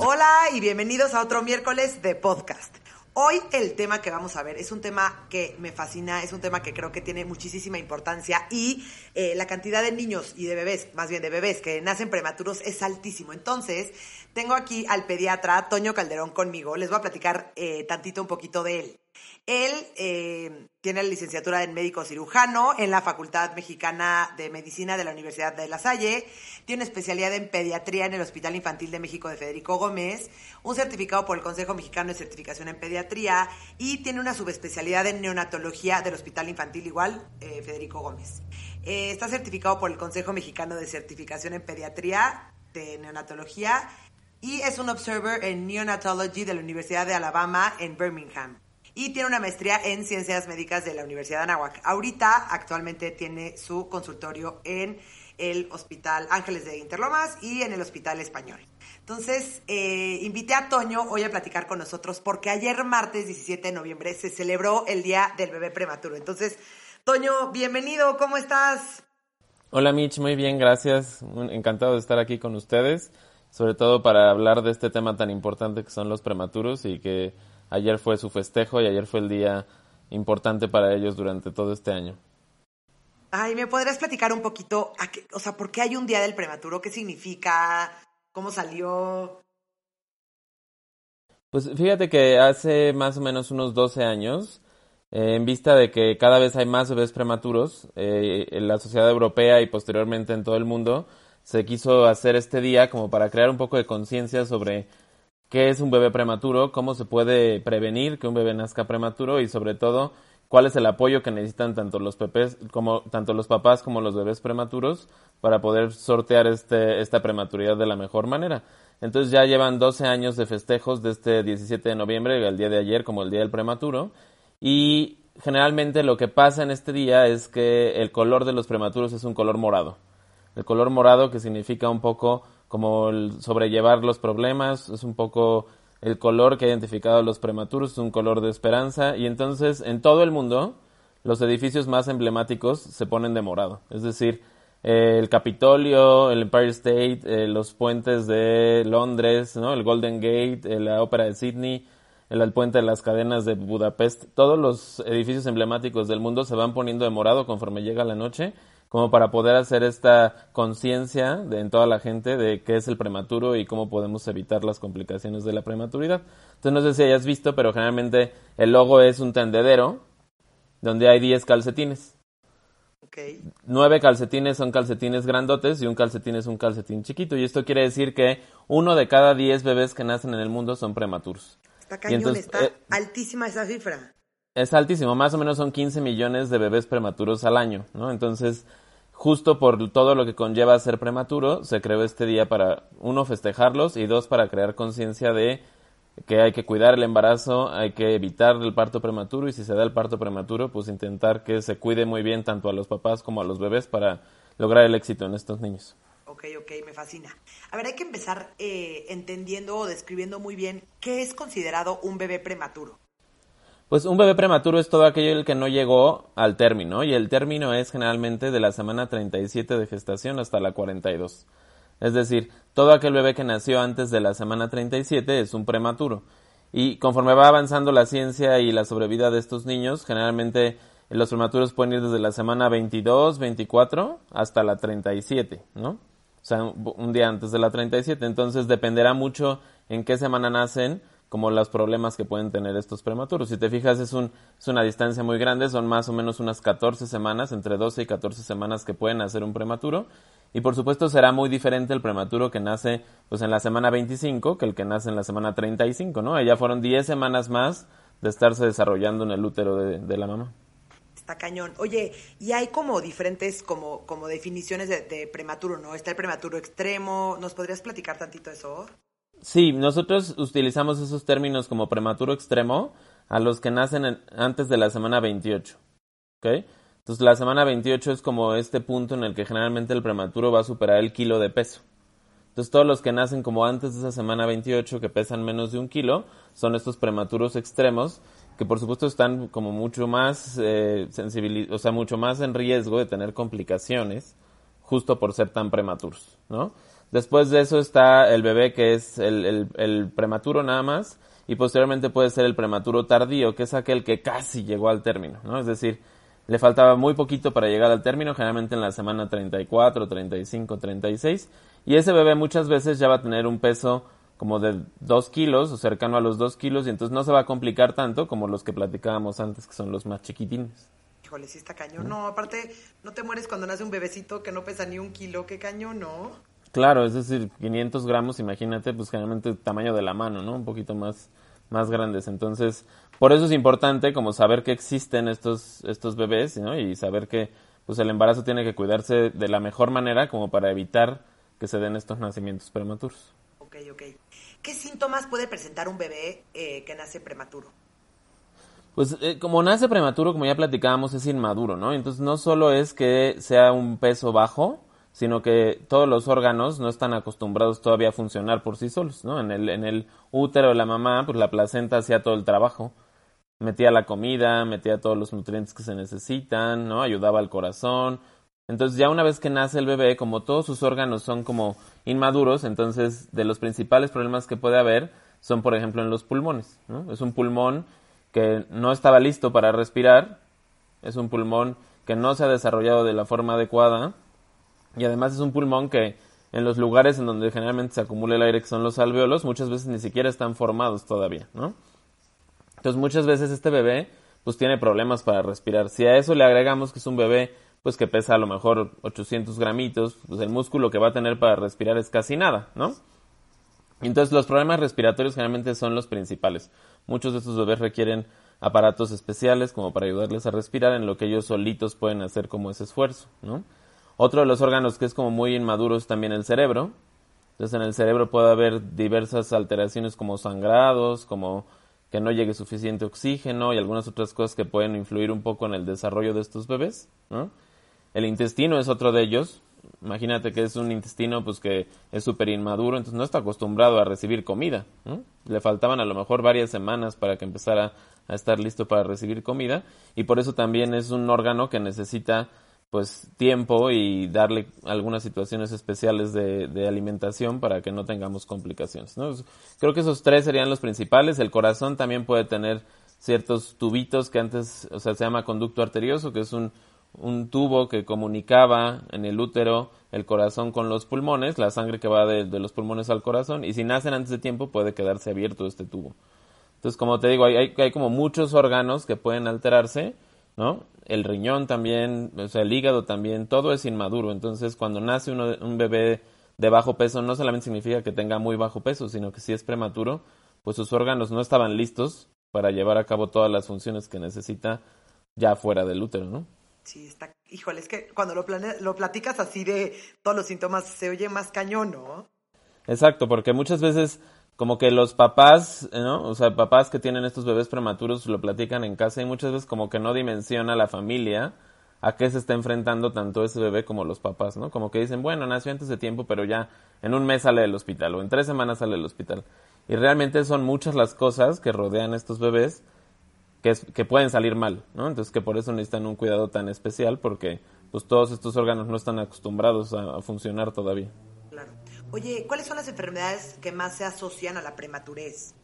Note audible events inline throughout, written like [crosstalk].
[laughs] Hola y bienvenidos a otro miércoles de podcast. Hoy el tema que vamos a ver es un tema que me fascina, es un tema que creo que tiene muchísima importancia y eh, la cantidad de niños y de bebés, más bien de bebés que nacen prematuros es altísimo. Entonces, tengo aquí al pediatra Toño Calderón conmigo. Les voy a platicar eh, tantito un poquito de él. Él eh, tiene la licenciatura en médico cirujano en la Facultad Mexicana de Medicina de la Universidad de La Salle. Tiene especialidad en pediatría en el Hospital Infantil de México de Federico Gómez, un certificado por el Consejo Mexicano de Certificación en Pediatría y tiene una subespecialidad en neonatología del Hospital Infantil igual, eh, Federico Gómez. Eh, está certificado por el Consejo Mexicano de Certificación en Pediatría de Neonatología y es un observer en Neonatology de la Universidad de Alabama en Birmingham y tiene una maestría en ciencias médicas de la Universidad de Anáhuac. Ahorita, actualmente, tiene su consultorio en el Hospital Ángeles de Interlomas y en el Hospital Español. Entonces, eh, invité a Toño hoy a platicar con nosotros porque ayer, martes 17 de noviembre, se celebró el Día del Bebé Prematuro. Entonces, Toño, bienvenido, ¿cómo estás? Hola Mitch, muy bien, gracias. Encantado de estar aquí con ustedes, sobre todo para hablar de este tema tan importante que son los prematuros y que Ayer fue su festejo y ayer fue el día importante para ellos durante todo este año. Ay, ¿me podrías platicar un poquito, o sea, por qué hay un día del prematuro? ¿Qué significa? ¿Cómo salió? Pues fíjate que hace más o menos unos 12 años, eh, en vista de que cada vez hay más bebés prematuros, eh, en la sociedad europea y posteriormente en todo el mundo, se quiso hacer este día como para crear un poco de conciencia sobre qué es un bebé prematuro, cómo se puede prevenir que un bebé nazca prematuro y sobre todo cuál es el apoyo que necesitan tanto los como tanto los papás como los bebés prematuros para poder sortear este, esta prematuridad de la mejor manera. Entonces ya llevan 12 años de festejos de este 17 de noviembre, el día de ayer como el día del prematuro y generalmente lo que pasa en este día es que el color de los prematuros es un color morado. El color morado que significa un poco como el sobrellevar los problemas, es un poco el color que ha identificado los prematuros, un color de esperanza y entonces en todo el mundo los edificios más emblemáticos se ponen de morado, es decir, eh, el Capitolio, el Empire State, eh, los puentes de Londres, ¿no? el Golden Gate, eh, la Ópera de Sydney, el, puente de las cadenas de Budapest, todos los edificios emblemáticos del mundo se van poniendo de morado conforme llega la noche como para poder hacer esta conciencia en toda la gente de qué es el prematuro y cómo podemos evitar las complicaciones de la prematuridad. Entonces no sé si hayas visto, pero generalmente el logo es un tendedero donde hay 10 calcetines. Okay. Nueve calcetines son calcetines grandotes y un calcetín es un calcetín chiquito. Y esto quiere decir que uno de cada diez bebés que nacen en el mundo son prematuros. Está cañón, está eh, altísima esa cifra. Es altísimo, más o menos son 15 millones de bebés prematuros al año, ¿no? Entonces, justo por todo lo que conlleva ser prematuro, se creó este día para, uno, festejarlos y dos, para crear conciencia de que hay que cuidar el embarazo, hay que evitar el parto prematuro y si se da el parto prematuro, pues intentar que se cuide muy bien tanto a los papás como a los bebés para lograr el éxito en estos niños. Ok, ok, me fascina. A ver, hay que empezar eh, entendiendo o describiendo muy bien qué es considerado un bebé prematuro. Pues un bebé prematuro es todo aquello que no llegó al término y el término es generalmente de la semana 37 de gestación hasta la 42. Es decir, todo aquel bebé que nació antes de la semana 37 es un prematuro. Y conforme va avanzando la ciencia y la sobrevida de estos niños, generalmente los prematuros pueden ir desde la semana 22, 24 hasta la 37, ¿no? O sea, un día antes de la 37. Entonces dependerá mucho en qué semana nacen como los problemas que pueden tener estos prematuros. Si te fijas, es, un, es una distancia muy grande, son más o menos unas 14 semanas, entre 12 y 14 semanas que pueden hacer un prematuro. Y por supuesto será muy diferente el prematuro que nace pues en la semana 25 que el que nace en la semana 35, ¿no? Ya fueron 10 semanas más de estarse desarrollando en el útero de, la mamá. Está cañón. Oye, y hay como diferentes como, como definiciones de, de prematuro, ¿no? Está el prematuro extremo. ¿Nos podrías platicar tantito eso? Sí, nosotros utilizamos esos términos como prematuro extremo a los que nacen antes de la semana 28. ¿Ok? Entonces la semana 28 es como este punto en el que generalmente el prematuro va a superar el kilo de peso. Entonces todos los que nacen como antes de esa semana 28 que pesan menos de un kilo son estos prematuros extremos que por supuesto están como mucho más eh, o sea, mucho más en riesgo de tener complicaciones justo por ser tan prematuros, ¿no? Después de eso está el bebé que es el, prematuro nada más y posteriormente puede ser el prematuro tardío, que es aquel que casi llegó al término, ¿no? Es decir, le faltaba muy poquito para llegar al término, generalmente en la semana 34, 35, 36, y ese bebé muchas veces ya va a tener un peso como de 2 kilos o cercano a los 2 kilos y entonces no se va a complicar tanto como los que platicábamos antes, que son los más chiquitines. Híjole, sí está cañón. No, aparte, no te mueres cuando nace un bebecito que no pesa ni un kilo, qué cañón, ¿no? Claro, es decir, 500 gramos, imagínate, pues generalmente el tamaño de la mano, ¿no? Un poquito más, más grandes. Entonces, por eso es importante como saber que existen estos, estos bebés, ¿no? Y saber que, pues el embarazo tiene que cuidarse de la mejor manera como para evitar que se den estos nacimientos prematuros. Ok, ok. ¿Qué síntomas puede presentar un bebé eh, que nace prematuro? Pues eh, como nace prematuro, como ya platicábamos, es inmaduro, ¿no? Entonces no solo es que sea un peso bajo, sino que todos los órganos no están acostumbrados todavía a funcionar por sí solos, ¿no? En el, en el útero de la mamá, pues la placenta hacía todo el trabajo, metía la comida, metía todos los nutrientes que se necesitan, ¿no? Ayudaba al corazón. Entonces ya una vez que nace el bebé, como todos sus órganos son como inmaduros, entonces de los principales problemas que puede haber son, por ejemplo, en los pulmones, ¿no? Es un pulmón que no estaba listo para respirar, es un pulmón que no se ha desarrollado de la forma adecuada, y además es un pulmón que en los lugares en donde generalmente se acumula el aire, que son los alveolos, muchas veces ni siquiera están formados todavía, ¿no? Entonces muchas veces este bebé pues tiene problemas para respirar. Si a eso le agregamos que es un bebé pues que pesa a lo mejor 800 gramitos, pues el músculo que va a tener para respirar es casi nada, ¿no? Entonces los problemas respiratorios generalmente son los principales. Muchos de estos bebés requieren aparatos especiales como para ayudarles a respirar en lo que ellos solitos pueden hacer como ese esfuerzo, ¿no? Otro de los órganos que es como muy inmaduro es también el cerebro. Entonces en el cerebro puede haber diversas alteraciones como sangrados, como que no llegue suficiente oxígeno y algunas otras cosas que pueden influir un poco en el desarrollo de estos bebés. El intestino es otro de ellos. Imagínate que es un intestino pues que es súper inmaduro, entonces no está acostumbrado a recibir comida. Le faltaban a lo mejor varias semanas para que empezara a estar listo para recibir comida y por eso también es un órgano que necesita pues tiempo y darle algunas situaciones especiales de, de alimentación para que no tengamos complicaciones. ¿no? Creo que esos tres serían los principales. El corazón también puede tener ciertos tubitos que antes, o sea, se llama conducto arterioso, que es un, un tubo que comunicaba en el útero el corazón con los pulmones, la sangre que va de, los pulmones al corazón, y si nacen antes de tiempo puede quedarse abierto este tubo. Entonces, como te digo, hay, hay, hay como muchos órganos que pueden alterarse, ¿no? El riñón también, o sea, el hígado también, todo es inmaduro. Entonces, cuando nace uno, un bebé de bajo peso, no solamente significa que tenga muy bajo peso, sino que si es prematuro, pues sus órganos no estaban listos para llevar a cabo todas las funciones que necesita ya fuera del útero, ¿no? Sí, está, híjole, es que cuando lo, lo platicas así de todos los síntomas se oye más cañón, ¿no? Exacto, porque muchas veces como que los papás, ¿no? O sea, papás que tienen estos bebés prematuros lo platican en casa y muchas veces como que no dimensiona la familia a qué se está enfrentando tanto ese bebé como los papás, ¿no? Como que dicen, bueno, nació antes de tiempo, pero ya en un mes sale del hospital o en tres semanas sale del hospital. Y realmente son muchas las cosas que rodean estos bebés que, que pueden salir mal, ¿no? Entonces que por eso necesitan un cuidado tan especial porque pues todos estos órganos no están acostumbrados a funcionar todavía. Oye, ¿cuáles son las enfermedades que más se asocian a la prematurez?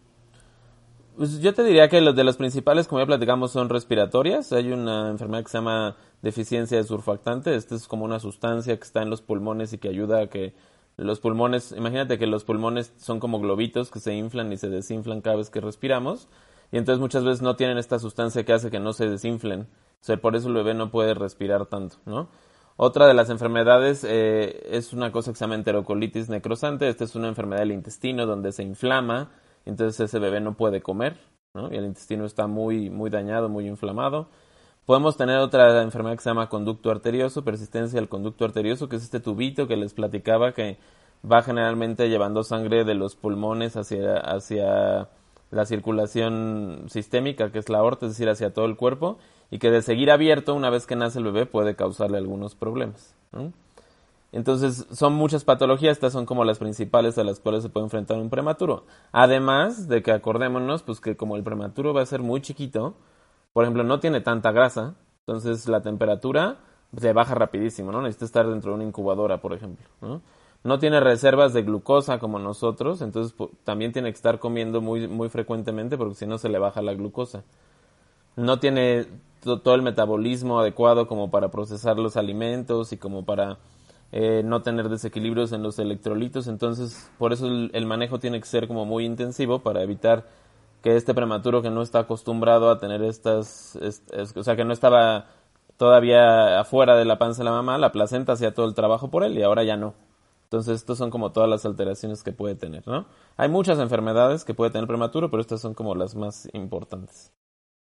Pues yo te diría que los de las principales, como ya platicamos, son respiratorias. Hay una enfermedad que se llama deficiencia de surfactante. Esta es como una sustancia que está en los pulmones y que ayuda a que Los pulmones, imagínate que los pulmones son como globitos que se inflan y se desinflan cada vez que respiramos. Y entonces muchas veces no tienen esta sustancia que hace que no se desinflen. O sea, por eso el bebé no puede respirar tanto, ¿no? Otra de las enfermedades eh, es una cosa que se llama enterocolitis necrosante. Esta es una enfermedad del intestino donde se inflama, entonces ese bebé no puede comer, ¿no? Y el intestino está muy, muy dañado, muy inflamado. Podemos tener otra enfermedad que se llama conducto arterioso, persistencia del conducto arterioso, que es este tubito que les platicaba que va generalmente llevando sangre de los pulmones hacia, hacia la circulación sistémica, que es la aorta, es decir, hacia todo el cuerpo, y que de seguir abierto una vez que nace el bebé puede causarle algunos problemas. Entonces, son muchas patologías, estas son como las principales a las cuales se puede enfrentar un prematuro. Además de que acordémonos, pues que como el prematuro va a ser muy chiquito, por ejemplo, no tiene tanta grasa, entonces la temperatura se baja rapidísimo, ¿no? Necesita estar dentro de una incubadora, por ejemplo, ¿no? no tiene reservas de glucosa como nosotros, entonces también tiene que estar comiendo muy, muy frecuentemente porque si no se le baja la glucosa. No tiene todo el metabolismo adecuado como para procesar los alimentos y como para eh, no tener desequilibrios en los electrolitos, entonces por eso el, manejo tiene que ser como muy intensivo para evitar que este prematuro que no está acostumbrado a tener estas, o sea, que no estaba todavía afuera de la panza de la mamá, la placenta hacía todo el trabajo por él y ahora ya no. Entonces, estos son como todas las alteraciones que puede tener, ¿no? Hay muchas enfermedades que puede tener prematuro, pero estas son como las más importantes.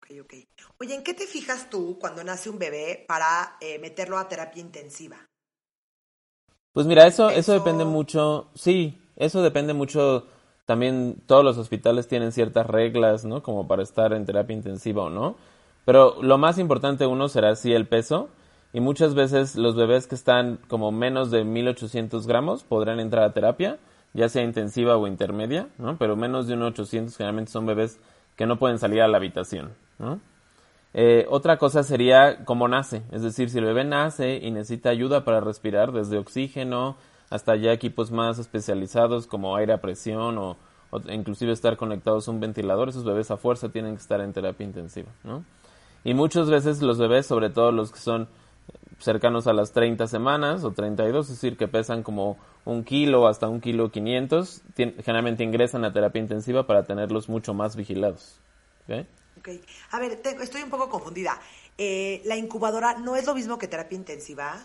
Ok, ok. Oye, ¿en qué te fijas tú cuando nace un bebé para eh, meterlo a terapia intensiva? Pues mira, eso, eso, eso depende mucho, sí, eso depende mucho, también todos los hospitales tienen ciertas reglas, ¿no? Como para estar en terapia intensiva o no. Pero lo más importante uno será sí el peso y muchas veces los bebés que están como menos de 1800 gramos podrán entrar a terapia, ya sea intensiva o intermedia, ¿no? Pero menos de 1800 generalmente son bebés que no pueden salir a la habitación, ¿no? Eh, otra cosa sería cómo nace, es decir, si el bebé nace y necesita ayuda para respirar, desde oxígeno hasta ya equipos más especializados como aire a presión o, o inclusive estar conectados a un ventilador, esos bebés a fuerza tienen que estar en terapia intensiva, ¿no? Y muchas veces los bebés, sobre todo los que son cercanos a las 30 semanas o 32, es decir, que pesan como un kilo hasta un kilo 500, generalmente ingresan a terapia intensiva para tenerlos mucho más vigilados. ¿okay? A ver, estoy un poco confundida. Eh, ¿La incubadora no es lo mismo que terapia intensiva?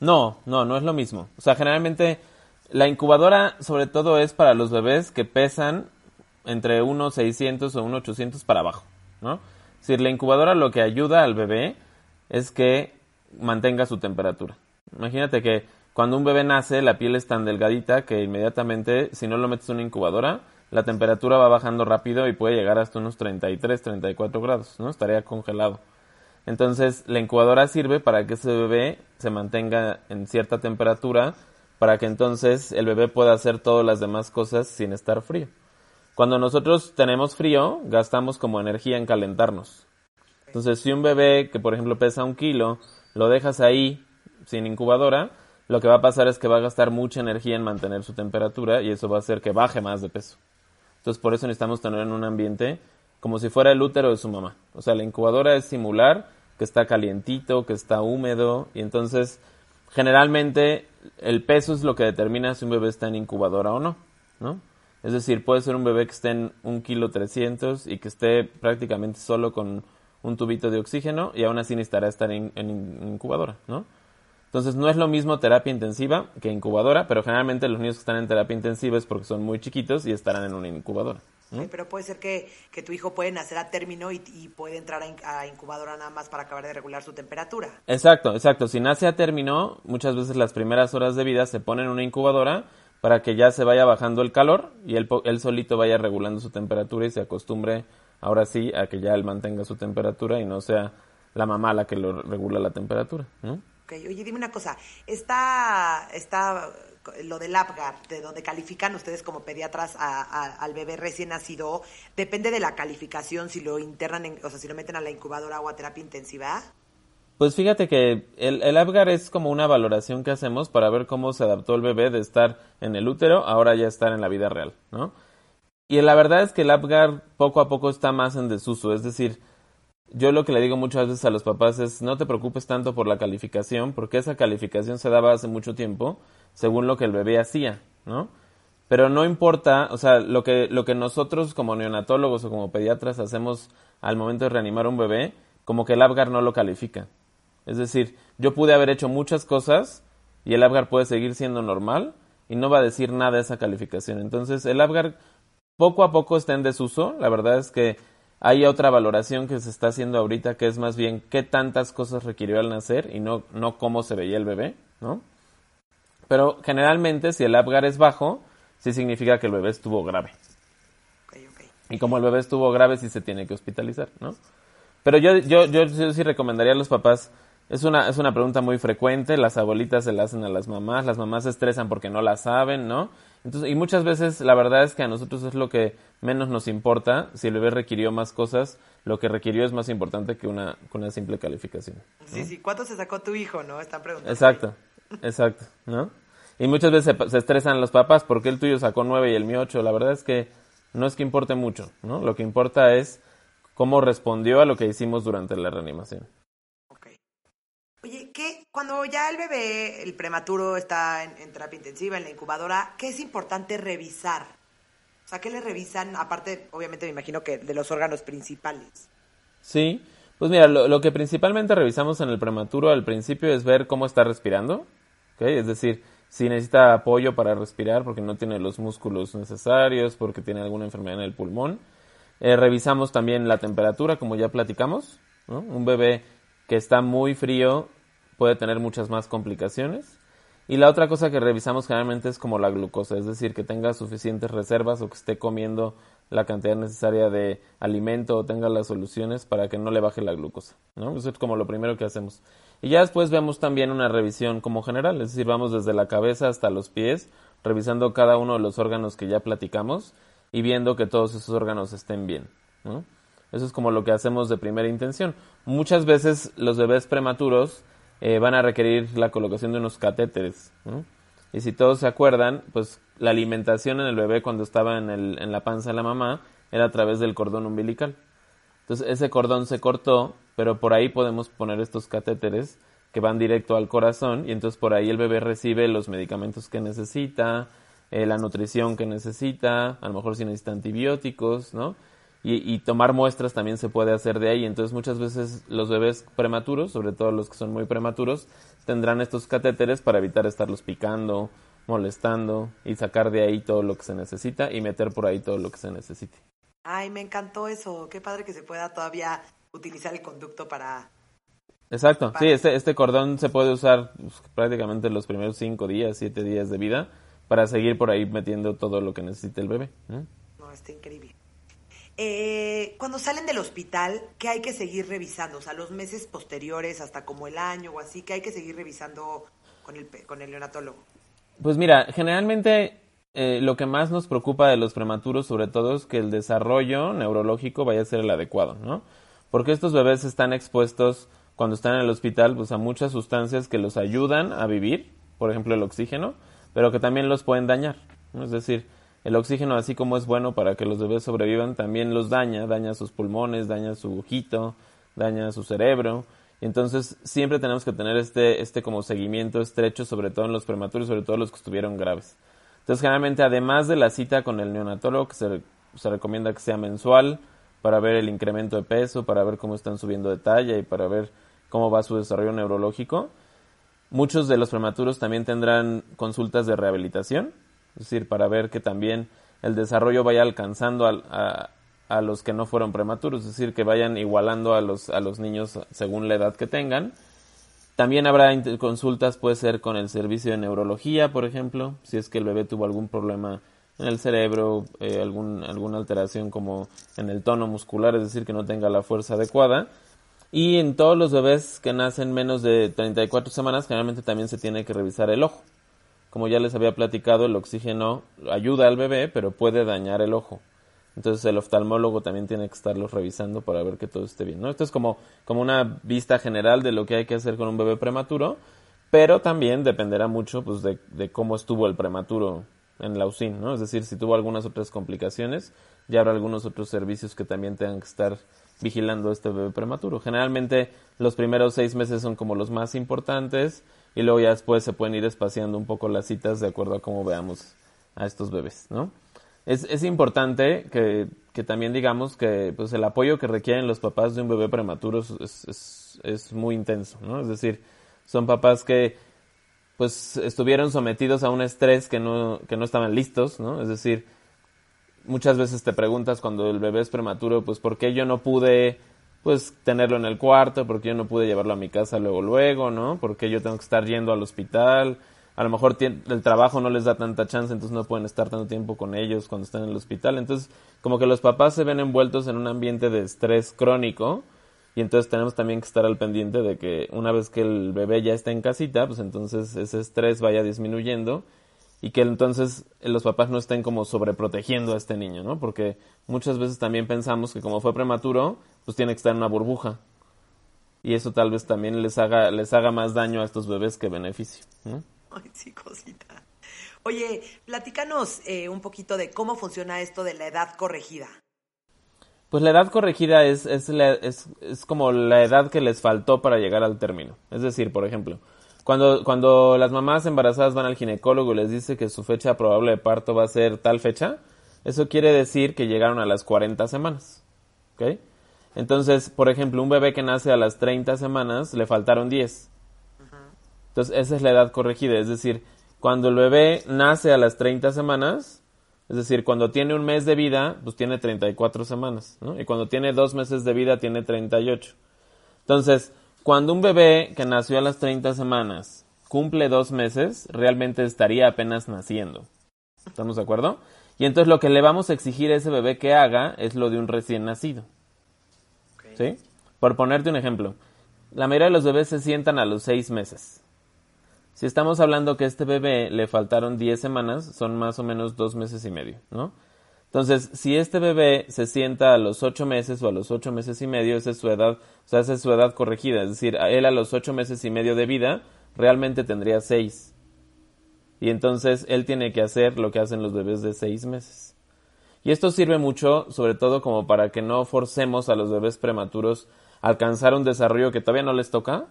No, no, no es lo mismo. O sea, generalmente la incubadora sobre todo es para los bebés que pesan entre unos 600 o unos 800 para abajo, ¿no? Es decir, la incubadora lo que ayuda al bebé es que mantenga su temperatura. Imagínate que cuando un bebé nace, la piel es tan delgadita que inmediatamente, si no lo metes en una incubadora, la temperatura va bajando rápido y puede llegar hasta unos 33, 34 grados, ¿no? Estaría congelado. Entonces, la incubadora sirve para que ese bebé se mantenga en cierta temperatura para que entonces el bebé pueda hacer todas las demás cosas sin estar frío. Cuando nosotros tenemos frío, gastamos como energía en calentarnos. Entonces, si un bebé que, por ejemplo, pesa un kilo, lo dejas ahí sin incubadora, lo que va a pasar es que va a gastar mucha energía en mantener su temperatura y eso va a hacer que baje más de peso. Entonces por eso necesitamos tener en un ambiente como si fuera el útero de su mamá. O sea, la incubadora es simular que está calientito, que está húmedo y entonces generalmente el peso es lo que determina si un bebé está en incubadora o no, ¿no? Es decir, puede ser un bebé que esté en un kilo trescientos y que esté prácticamente solo con un tubito de oxígeno y aún así necesitará estar en, incubadora, ¿no? Entonces no es lo mismo terapia intensiva que incubadora, pero generalmente los niños que están en terapia intensiva es porque son muy chiquitos y estarán en una incubadora. pero puede ser que, tu hijo puede nacer a término y, puede entrar a, incubadora nada más para acabar de regular su temperatura. Exacto, exacto. Si nace a término, muchas veces las primeras horas de vida se pone en una incubadora para que ya se vaya bajando el calor y él, él solito vaya regulando su temperatura y se acostumbre ahora sí a que ya él mantenga su temperatura y no sea la mamá la que lo regula la temperatura. ¿no? oye, dime una cosa, está, está lo del APGAR, de donde califican ustedes como pediatras al bebé recién nacido, depende de la calificación si lo internan, en, o sea, si lo meten a la incubadora o a terapia intensiva. Pues fíjate que el, el APGAR es como una valoración que hacemos para ver cómo se adaptó el bebé de estar en el útero ahora ya estar en la vida real, ¿no? Y la verdad es que el APGAR poco a poco está más en desuso, es decir, yo lo que le digo muchas veces a los papás es no te preocupes tanto por la calificación, porque esa calificación se daba hace mucho tiempo según lo que el bebé hacía, ¿no? Pero no importa, o sea, lo que, lo que nosotros como neonatólogos o como pediatras hacemos al momento de reanimar un bebé, como que el Apgar no lo califica. Es decir, yo pude haber hecho muchas cosas y el Apgar puede seguir siendo normal y no va a decir nada esa calificación. Entonces, el Apgar poco a poco está en desuso. La verdad es que hay otra valoración que se está haciendo ahorita que es más bien qué tantas cosas requirió al nacer y no, no cómo se veía el bebé, ¿no? Pero generalmente si el Apgar es bajo, sí significa que el bebé estuvo grave. Y como el bebé estuvo grave, sí se tiene que hospitalizar, ¿no? Pero yo, yo, yo, sí recomendaría a los papás, es una, es una pregunta muy frecuente, las abuelitas se la hacen a las mamás, las mamás se estresan porque no la saben, ¿no? Entonces, y muchas veces la verdad es que a nosotros es lo que menos nos importa, si el bebé requirió más cosas, lo que requirió es más importante que una, que una simple calificación. Sí, sí, ¿cuánto se sacó tu hijo, no? Están preguntando. Exacto, exacto, ¿no? Y muchas veces se, estresan los papás porque el tuyo sacó nueve y el mío ocho. La verdad es que no es que importe mucho, ¿no? Lo que importa es cómo respondió a lo que hicimos durante la reanimación. Ok. Oye, ¿qué, cuando ya el bebé, el prematuro, está en, terapia intensiva, en la incubadora, ¿qué es importante revisar? O sea, ¿qué le revisan? Aparte, obviamente me imagino que de los órganos principales. Sí, pues mira, lo, que principalmente revisamos en el prematuro al principio es ver cómo está respirando, ¿ok? Es decir, si necesita apoyo para respirar porque no tiene los músculos necesarios, porque tiene alguna enfermedad en el pulmón. Eh, revisamos también la temperatura, como ya platicamos. Un bebé que está muy frío puede tener muchas más complicaciones. Y la otra cosa que revisamos generalmente es como la glucosa, es decir, que tenga suficientes reservas o que esté comiendo la cantidad necesaria de alimento o tenga las soluciones para que no le baje la glucosa. ¿no? Eso es como lo primero que hacemos. Y ya después vemos también una revisión como general, es decir, vamos desde la cabeza hasta los pies, revisando cada uno de los órganos que ya platicamos y viendo que todos esos órganos estén bien. Eso es como lo que hacemos de primera intención. Muchas veces los bebés prematuros eh, van a requerir la colocación de unos catéteres. Y si todos se acuerdan, pues la alimentación en el bebé cuando estaba en, el, en la panza de la mamá era a través del cordón umbilical. Entonces ese cordón se cortó, pero por ahí podemos poner estos catéteres que van directo al corazón y entonces por ahí el bebé recibe los medicamentos que necesita, eh, la nutrición que necesita, a lo mejor si necesita antibióticos, ¿no? Y, tomar muestras también se puede hacer de ahí. Entonces muchas veces los bebés prematuros, sobre todo los que son muy prematuros, tendrán estos catéteres para evitar estarlos picando, molestando y sacar de ahí todo lo que se necesita y meter por ahí todo lo que se necesite. Ay, me encantó eso. Qué padre que se pueda todavía utilizar el conducto para... Exacto, sí, este, este cordón se puede usar pues, prácticamente los primeros cinco días, siete días de vida para seguir por ahí metiendo todo lo que necesite el bebé. No, está increíble. Eh, cuando salen del hospital, ¿qué hay que seguir revisando? O sea, los meses posteriores, hasta como el año o así, ¿qué hay que seguir revisando con el, con el neonatólogo? Pues mira, generalmente eh, lo que más nos preocupa de los prematuros, sobre todo, es que el desarrollo neurológico vaya a ser el adecuado, ¿no? Porque estos bebés están expuestos cuando están en el hospital pues, a muchas sustancias que los ayudan a vivir, por ejemplo el oxígeno, pero que también los pueden dañar. Es decir, el oxígeno, así como es bueno para que los bebés sobrevivan, también los daña, daña sus pulmones, daña su ojito, daña su cerebro. Y entonces siempre tenemos que tener este, este como seguimiento estrecho, sobre todo en los prematuros, sobre todo los que estuvieron graves. Entonces, generalmente, además de la cita con el neonatólogo, que se, se recomienda que sea mensual, para ver el incremento de peso, para ver cómo están subiendo de talla y para ver cómo va su desarrollo neurológico, muchos de los prematuros también tendrán consultas de rehabilitación, es decir, para ver que también el desarrollo vaya alcanzando a, a, los que no fueron prematuros, es decir, que vayan igualando a los, a los niños según la edad que tengan. También habrá consultas, puede ser con el servicio de neurología, por ejemplo, si es que el bebé tuvo algún problema en el cerebro, eh, algún, alguna alteración como en el tono muscular, es decir, que no tenga la fuerza adecuada. Y en todos los bebés que nacen menos de 34 semanas, generalmente también se tiene que revisar el ojo. Como ya les había platicado, el oxígeno ayuda al bebé, pero puede dañar el ojo. Entonces el oftalmólogo también tiene que estarlos revisando para ver que todo esté bien. ¿no? Esto es como, como una vista general de lo que hay que hacer con un bebé prematuro, pero también dependerá mucho pues, de, cómo estuvo el prematuro en la UCIN, ¿no? Es decir, si tuvo algunas otras complicaciones, ya habrá algunos otros servicios que también tengan que estar vigilando este bebé prematuro. Generalmente los primeros seis meses son como los más importantes y luego ya después se pueden ir espaciando un poco las citas de acuerdo a cómo veamos a estos bebés, ¿no? Es, es importante que, que, también digamos que pues el apoyo que requieren los papás de un bebé prematuro es, es, es muy intenso, ¿no? Es decir, son papás que pues estuvieron sometidos a un estrés que no, que no estaban listos, ¿no? Es decir, muchas veces te preguntas cuando el bebé es prematuro, pues ¿por qué yo no pude pues tenerlo en el cuarto? ¿Por qué yo no pude llevarlo a mi casa luego luego, ¿no? ¿Por qué yo tengo que estar yendo al hospital? A lo mejor el trabajo no les da tanta chance, entonces no pueden estar tanto tiempo con ellos cuando están en el hospital. Entonces, como que los papás se ven envueltos en un ambiente de estrés crónico y entonces tenemos también que estar al pendiente de que una vez que el bebé ya está en casita, pues entonces ese estrés vaya disminuyendo y que entonces los papás no estén como sobreprotegiendo a este niño, ¿no? Porque muchas veces también pensamos que como fue prematuro, pues tiene que estar en una burbuja. Y eso tal vez también les haga, les haga más daño a estos bebés que beneficio. Ay, [laughs] sí, cosita. Oye, platícanos eh, un poquito de cómo funciona esto de la edad corregida. Pues la edad corregida es, es, es, es como la edad que les faltó para llegar al término. Es decir, por ejemplo, cuando, cuando las mamás embarazadas van al ginecólogo y les dice que su fecha probable de parto va a ser tal fecha, eso quiere decir que llegaron a las 40 semanas. ¿Ok? Entonces, por ejemplo, un bebé que nace a las 30 semanas, le faltaron 10. Entonces, esa es la edad corregida. Es decir, cuando el bebé nace a las 30 semanas, es decir, cuando tiene un mes de vida, pues tiene 34 semanas, ¿no? Y cuando tiene dos meses de vida, tiene 38. Entonces, cuando un bebé que nació a las 30 semanas cumple dos meses, realmente estaría apenas naciendo. ¿Estamos de acuerdo? Y entonces lo que le vamos a exigir a ese bebé que haga es lo de un recién nacido. ¿Sí? Por ponerte un ejemplo, la mayoría de los bebés se sientan a los seis meses. Si estamos hablando que a este bebé le faltaron 10 semanas, son más o menos dos meses y medio, ¿no? Entonces, si este bebé se sienta a los ocho meses o a los ocho meses y medio, esa es su edad, o sea, esa es su edad corregida. Es decir, él a los ocho meses y medio de vida realmente tendría seis. Y entonces él tiene que hacer lo que hacen los bebés de seis meses. Y esto sirve mucho, sobre todo como para que no forcemos a los bebés prematuros a alcanzar un desarrollo que todavía no les toca,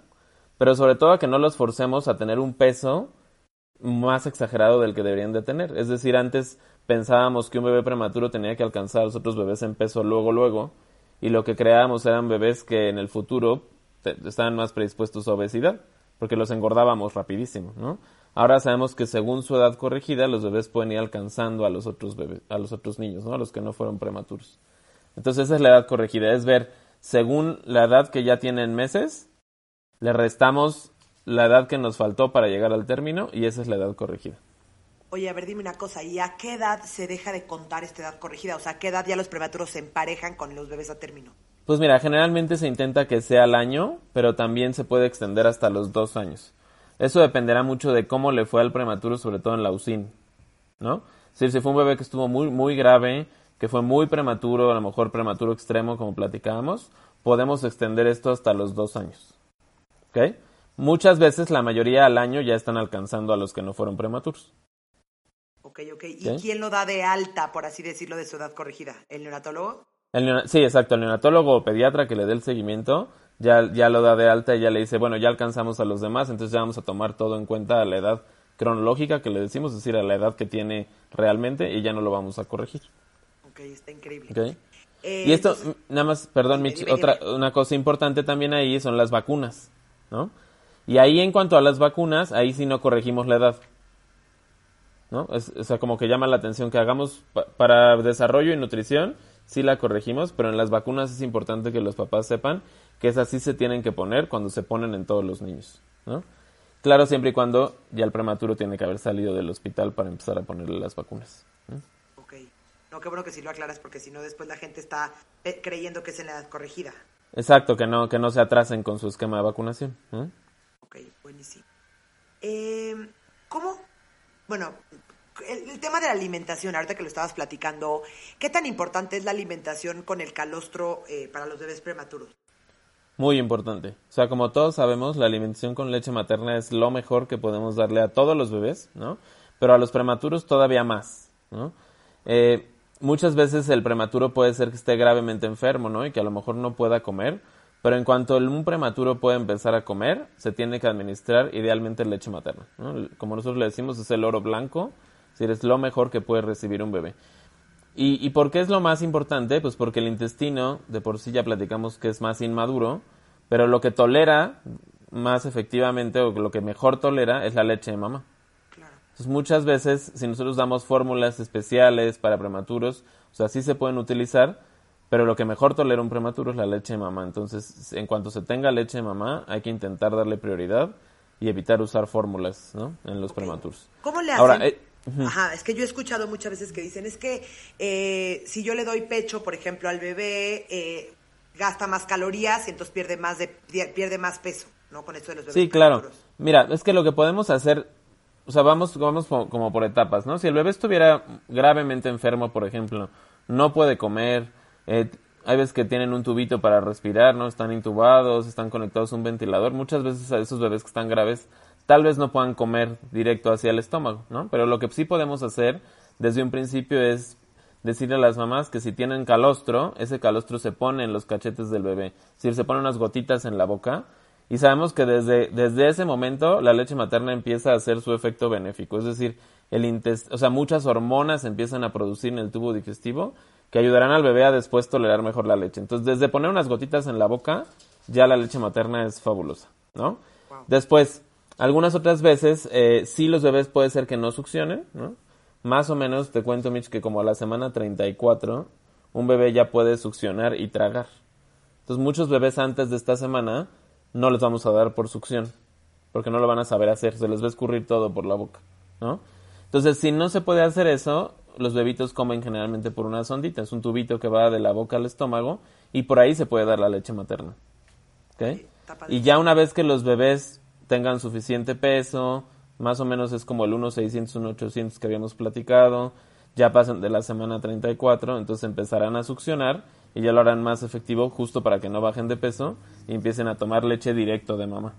pero sobre todo a que no los forcemos a tener un peso más exagerado del que deberían de tener. Es decir, antes pensábamos que un bebé prematuro tenía que alcanzar a los otros bebés en peso luego, luego, y lo que creábamos eran bebés que en el futuro estaban más predispuestos a obesidad, porque los engordábamos rapidísimo, ¿no? Ahora sabemos que según su edad corregida, los bebés pueden ir alcanzando a los otros bebés, a los otros niños, ¿no? A los que no fueron prematuros. Entonces esa es la edad corregida, es ver según la edad que ya tienen meses, le restamos la edad que nos faltó para llegar al término y esa es la edad corregida. Oye, a ver, dime una cosa, ¿y a qué edad se deja de contar esta edad corregida? O sea, ¿a qué edad ya los prematuros se emparejan con los bebés a término? Pues mira, generalmente se intenta que sea al año, pero también se puede extender hasta los dos años. Eso dependerá mucho de cómo le fue al prematuro, sobre todo en la UCIN, ¿no? Si fue un bebé que estuvo muy, muy grave, que fue muy prematuro, a lo mejor prematuro extremo, como platicábamos, podemos extender esto hasta los dos años. ¿Ok? Muchas veces la mayoría al año ya están alcanzando a los que no fueron prematuros. Ok, ok. ¿Y quién lo da de alta, por así decirlo, de su edad corregida? ¿El neonatólogo? El sí, exacto. El neonatólogo o pediatra que le dé el seguimiento ya, ya lo da de alta y ya le dice, bueno, ya alcanzamos a los demás, entonces ya vamos a tomar todo en cuenta a la edad cronológica que le decimos, es decir, a la edad que tiene realmente y ya no lo vamos a corregir. Ok, está increíble. Okay. Eh, y esto, nada más, perdón, Mitch, otra, una cosa importante también ahí son las vacunas, ¿no? Y ahí en cuanto a las vacunas, ahí sí no corregimos la edad. ¿No? Es, o sea, como que llama la atención que hagamos para desarrollo y nutrición, sí la corregimos, pero en las vacunas es importante que los papás sepan que esas sí se tienen que poner cuando se ponen en todos los niños, ¿no? Claro, siempre y cuando ya el prematuro tiene que haber salido del hospital para empezar a ponerle las vacunas. Ok. No, qué bueno que sí lo aclaras porque si no después la gente está eh, creyendo que es en la edad corregida. Exacto, que no, que no se atrasen con su esquema de vacunación. ¿eh? Ok, buenísimo. Eh, ¿Cómo? Bueno, el, tema de la alimentación, ahorita que lo estabas platicando, ¿qué tan importante es la alimentación con el calostro eh, para los bebés prematuros? Muy importante. O sea, como todos sabemos, la alimentación con leche materna es lo mejor que podemos darle a todos los bebés, ¿no? pero a los prematuros todavía más, ¿no? Eh, muchas veces el prematuro puede ser que esté gravemente enfermo, ¿no? Y que a lo mejor no pueda comer, pero en cuanto un prematuro puede empezar a comer, se tiene que administrar idealmente leche materna, ¿no? Como nosotros le decimos, es el oro blanco, es decir, es lo mejor que puede recibir un bebé. ¿Y, ¿Y por qué es lo más importante? Pues porque el intestino, de por sí ya platicamos que es más inmaduro, pero lo que tolera más efectivamente o lo que mejor tolera es la leche de mamá. Entonces muchas veces si nosotros damos fórmulas especiales para prematuros, o sea, sí se pueden utilizar, pero lo que mejor tolera un prematuro es la leche de mamá. Entonces, en cuanto se tenga leche de mamá, hay que intentar darle prioridad y evitar usar fórmulas, ¿no? En los prematuros. ¿Cómo le hacen? Ahora, eh, Ajá, es que yo he escuchado muchas veces que dicen, es que eh, si yo le doy pecho, por ejemplo, al bebé, eh, gasta más calorías y entonces pierde más, de, pierde más peso, ¿no? Con esto de los bebés Sí, claro. Mira, es que lo que podemos hacer o sea, vamos, vamos como por etapas, ¿no? Si el bebé estuviera gravemente enfermo, por ejemplo, no puede comer, eh, hay veces que tienen un tubito para respirar, ¿no? Están intubados, están conectados a un ventilador. Muchas veces a esos bebés que están graves, tal vez no puedan comer directo hacia el estómago, ¿no? Pero lo que sí podemos hacer desde un principio es decirle a las mamás que si tienen calostro, ese calostro se pone en los cachetes del bebé. Decir, se pone unas gotitas en la boca y sabemos que desde, desde ese momento la leche materna empieza a hacer su efecto benéfico, es decir, el o sea, muchas hormonas empiezan a producir en el tubo digestivo que ayudarán al bebé a después tolerar mejor la leche. Entonces, desde poner unas gotitas en la boca, ya la leche materna es fabulosa, ¿no? Después, algunas otras veces, eh, sí los bebés puede ser que no succionen, ¿no? Más o menos, te cuento, Mitch, que como a la semana 34, un bebé ya puede succionar y tragar. Entonces, muchos bebés antes de esta semana no les vamos a dar por succión, porque no lo van a saber hacer, se les va a escurrir todo por la boca, ¿no? Entonces, si no se puede hacer eso, los bebitos comen generalmente por una sondita, es un tubito que va de la boca al estómago y por ahí se puede dar la leche materna. ¿Ok? Y ya una vez que los bebés tengan suficiente peso, más o menos es como el 1.600, 1.800 que habíamos platicado, ya pasan de la semana 34, entonces empezarán a succionar y ya lo harán más efectivo justo para que no bajen de peso y empiecen a tomar leche directo de mamá.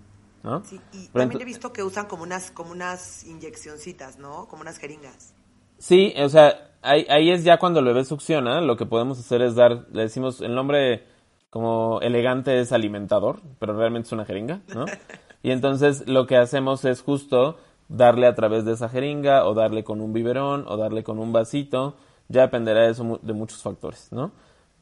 ¿No? Sí, y también he visto que usan como unas, como unas inyeccioncitas, ¿no? Como unas jeringas. Sí, o sea, ahí, ahí es ya cuando el bebé succiona, lo que podemos hacer es dar, le decimos, el nombre como elegante es alimentador, pero realmente es una jeringa, ¿no? [laughs] y entonces lo que hacemos es justo darle a través de esa jeringa o darle con un biberón o darle con un vasito, ya dependerá de, eso, de muchos factores, ¿no?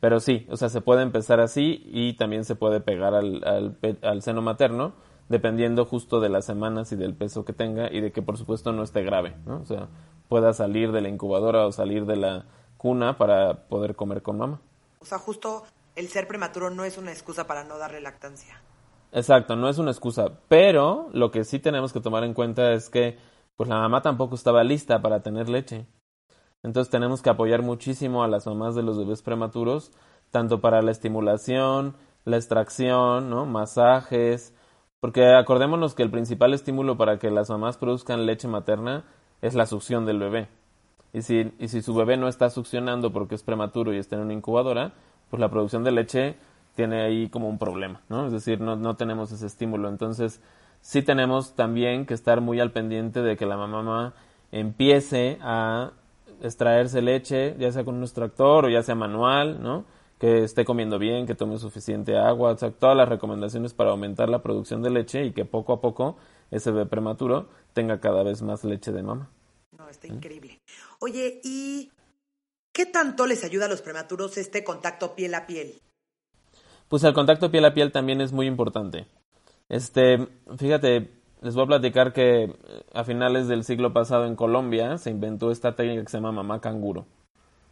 Pero sí, o sea, se puede empezar así y también se puede pegar al, al, seno materno, dependiendo justo de las semanas y del peso que tenga y de que por supuesto no esté grave, ¿no? O sea, pueda salir de la incubadora o salir de la cuna para poder comer con mamá. O sea, justo el ser prematuro no es una excusa para no darle lactancia. Exacto, no es una excusa, pero lo que sí tenemos que tomar en cuenta es que pues la mamá tampoco estaba lista para tener leche. Entonces tenemos que apoyar muchísimo a las mamás de los bebés prematuros, tanto para la estimulación, la extracción, ¿no? masajes, porque acordémonos que el principal estímulo para que las mamás produzcan leche materna es la succión del bebé. Y si, y si su bebé no está succionando porque es prematuro y está en una incubadora, pues la producción de leche tiene ahí como un problema, ¿no? Es decir, no, no tenemos ese estímulo. Entonces, sí tenemos también que estar muy al pendiente de que la mamá empiece a extraerse leche, ya sea con un extractor o ya sea manual, ¿no? Que esté comiendo bien, que tome suficiente agua, o sea, todas las recomendaciones para aumentar la producción de leche y que poco a poco ese bebé prematuro tenga cada vez más leche de mama. No, está increíble. Oye, ¿y qué tanto les ayuda a los prematuros este contacto piel a piel? Pues el contacto piel a piel también es muy importante. Este, fíjate, les voy a platicar que eh, a finales del siglo pasado en Colombia se inventó esta técnica que se llama mamá canguro.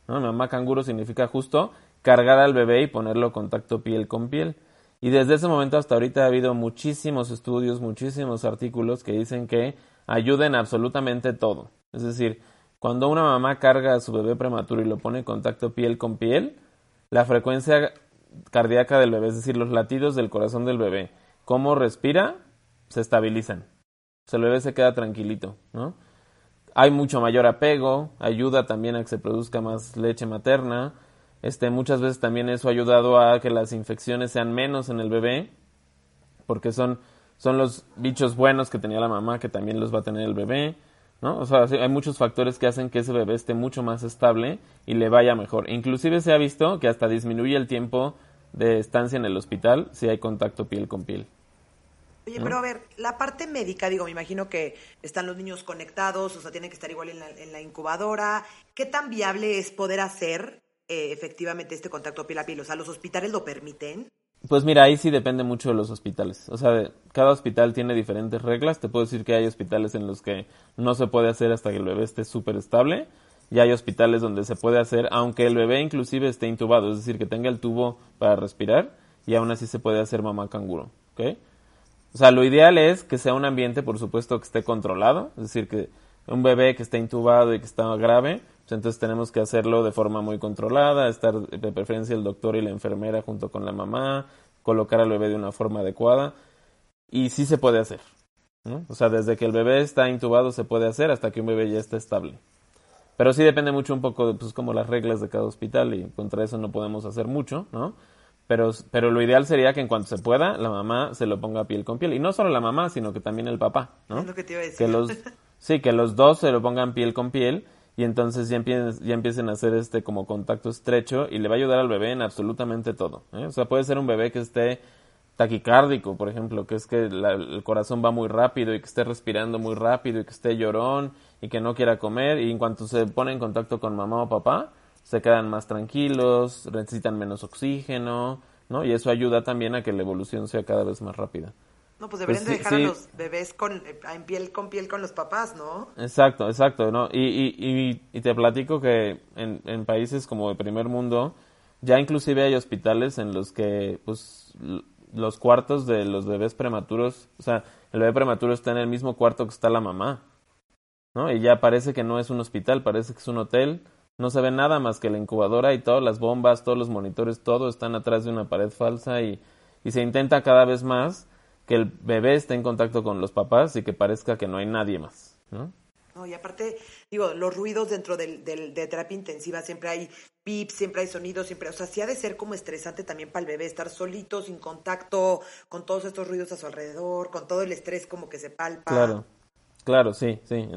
Mamá canguro significa justo cargar al bebé y ponerlo en contacto piel con piel. Y desde ese momento hasta ahorita ha habido muchísimos estudios, muchísimos artículos que dicen que ayuden absolutamente todo. Es decir, cuando una mamá carga a su bebé prematuro y lo pone en contacto piel con piel, la frecuencia cardíaca del bebé, es decir, los latidos del corazón del bebé, cómo respira, se estabilizan. El bebé se queda tranquilito, ¿no? Hay mucho mayor apego, ayuda también a que se produzca más leche materna. Este, muchas veces también eso ha ayudado a que las infecciones sean menos en el bebé, porque son, son los bichos buenos que tenía la mamá que también los va a tener el bebé, ¿no? O sea, hay muchos factores que hacen que ese bebé esté mucho más estable y le vaya mejor. Inclusive se ha visto que hasta disminuye el tiempo de estancia en el hospital si hay contacto piel con piel. Oye, pero a ver, la parte médica, digo, me imagino que están los niños conectados, o sea, tienen que estar igual en la, en la incubadora. ¿Qué tan viable es poder hacer eh, efectivamente este contacto piel a piel? O sea, ¿los hospitales lo permiten? Pues mira, ahí sí depende mucho de los hospitales. O sea, cada hospital tiene diferentes reglas. Te puedo decir que hay hospitales en los que no se puede hacer hasta que el bebé esté súper estable. Y hay hospitales donde se puede hacer, aunque el bebé inclusive esté intubado, es decir, que tenga el tubo para respirar, y aún así se puede hacer mamá canguro. ¿ok? O sea, lo ideal es que sea un ambiente, por supuesto, que esté controlado, es decir, que un bebé que esté intubado y que está grave, entonces tenemos que hacerlo de forma muy controlada, estar de preferencia el doctor y la enfermera junto con la mamá, colocar al bebé de una forma adecuada y sí se puede hacer. O sea, desde que el bebé está intubado se puede hacer hasta que un bebé ya está estable. Pero sí depende mucho un poco de pues, como las reglas de cada hospital y contra eso no podemos hacer mucho, ¿no? Pero, pero lo ideal sería que en cuanto se pueda, la mamá se lo ponga piel con piel. Y no solo la mamá, sino que también el papá, ¿no? Es lo que te iba a decir. Que los, sí, que los dos se lo pongan piel con piel y entonces ya empiecen, ya empiecen a hacer este como contacto estrecho y le va a ayudar al bebé en absolutamente todo. ¿eh? O sea, puede ser un bebé que esté taquicárdico, por ejemplo, que es que el corazón va muy rápido y que esté respirando muy rápido y que esté llorón y que no quiera comer y en cuanto se pone en contacto con mamá o papá, se quedan más tranquilos, necesitan menos oxígeno, ¿no? Y eso ayuda también a que la evolución sea cada vez más rápida. No, pues deberían pues dejar a los bebés con, eh, en piel con piel con los papás, ¿no? Exacto, exacto, ¿no? Y, y, y, te platico que en, en, países como el primer mundo, ya inclusive hay hospitales en los que, pues, los cuartos de los bebés prematuros, o sea, el bebé prematuro está en el mismo cuarto que está la mamá, ¿no? Y ya parece que no es un hospital, parece que es un hotel, no se ve nada más que la incubadora y todas las bombas, todos los monitores, todo están atrás de una pared falsa y, y se intenta cada vez más que el bebé esté en contacto con los papás y que parezca que no hay nadie más, ¿no? No, y aparte, digo, los ruidos dentro del, del, de terapia intensiva, siempre hay pips, siempre hay sonidos, siempre, o sea, sí ha de ser como estresante también para el bebé estar solito, sin contacto, con todos estos ruidos a su alrededor, con todo el estrés como que se palpa. Claro, claro, sí, sí.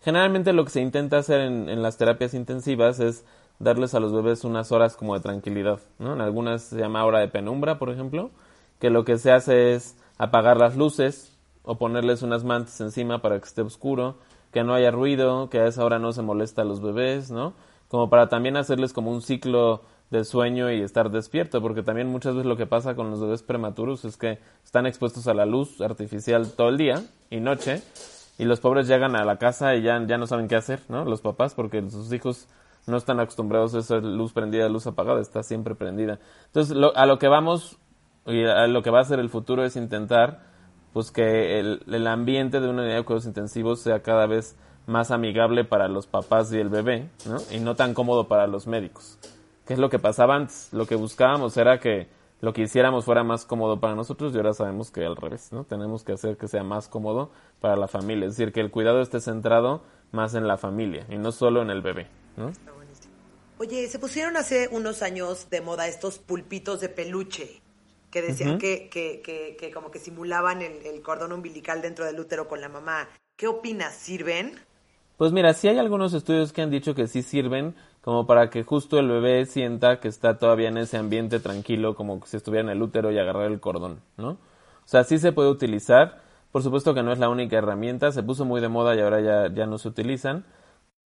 Generalmente lo que se intenta hacer en, en las terapias intensivas es darles a los bebés unas horas como de tranquilidad, ¿no? En algunas se llama hora de penumbra, por ejemplo, que lo que se hace es apagar las luces o ponerles unas mantas encima para que esté oscuro, que no haya ruido, que a esa hora no se molesta a los bebés, ¿no? Como para también hacerles como un ciclo de sueño y estar despierto, porque también muchas veces lo que pasa con los bebés prematuros es que están expuestos a la luz artificial todo el día y noche, y los pobres llegan a la casa y ya, ya no saben qué hacer, ¿no? Los papás, porque sus hijos no están acostumbrados a esa luz prendida, luz apagada, está siempre prendida. Entonces, a lo que vamos y lo que va a ser el futuro es intentar pues que el, el ambiente de una unidad de cuidados intensivos sea cada vez más amigable para los papás y el bebé, ¿no? Y no tan cómodo para los médicos. ¿Qué es lo que pasaba antes? Lo que buscábamos era que lo que hiciéramos fuera más cómodo para nosotros y ahora sabemos que al revés, ¿no? Tenemos que hacer que sea más cómodo para la familia, es decir, que el cuidado esté centrado más en la familia y no solo en el bebé, ¿no? Oye, se pusieron hace unos años de moda estos pulpitos de peluche que decían que, que, que, como que simulaban el, cordón umbilical dentro del útero con la mamá. ¿Qué opinas? ¿Sirven? Pues mira, sí hay algunos estudios que han dicho que sí sirven, como para que justo el bebé sienta que está todavía en ese ambiente tranquilo, como si estuviera en el útero y agarrar el cordón, ¿no? O sea, sí se puede utilizar. Por supuesto que no es la única herramienta, se puso muy de moda y ahora ya, ya no se utilizan.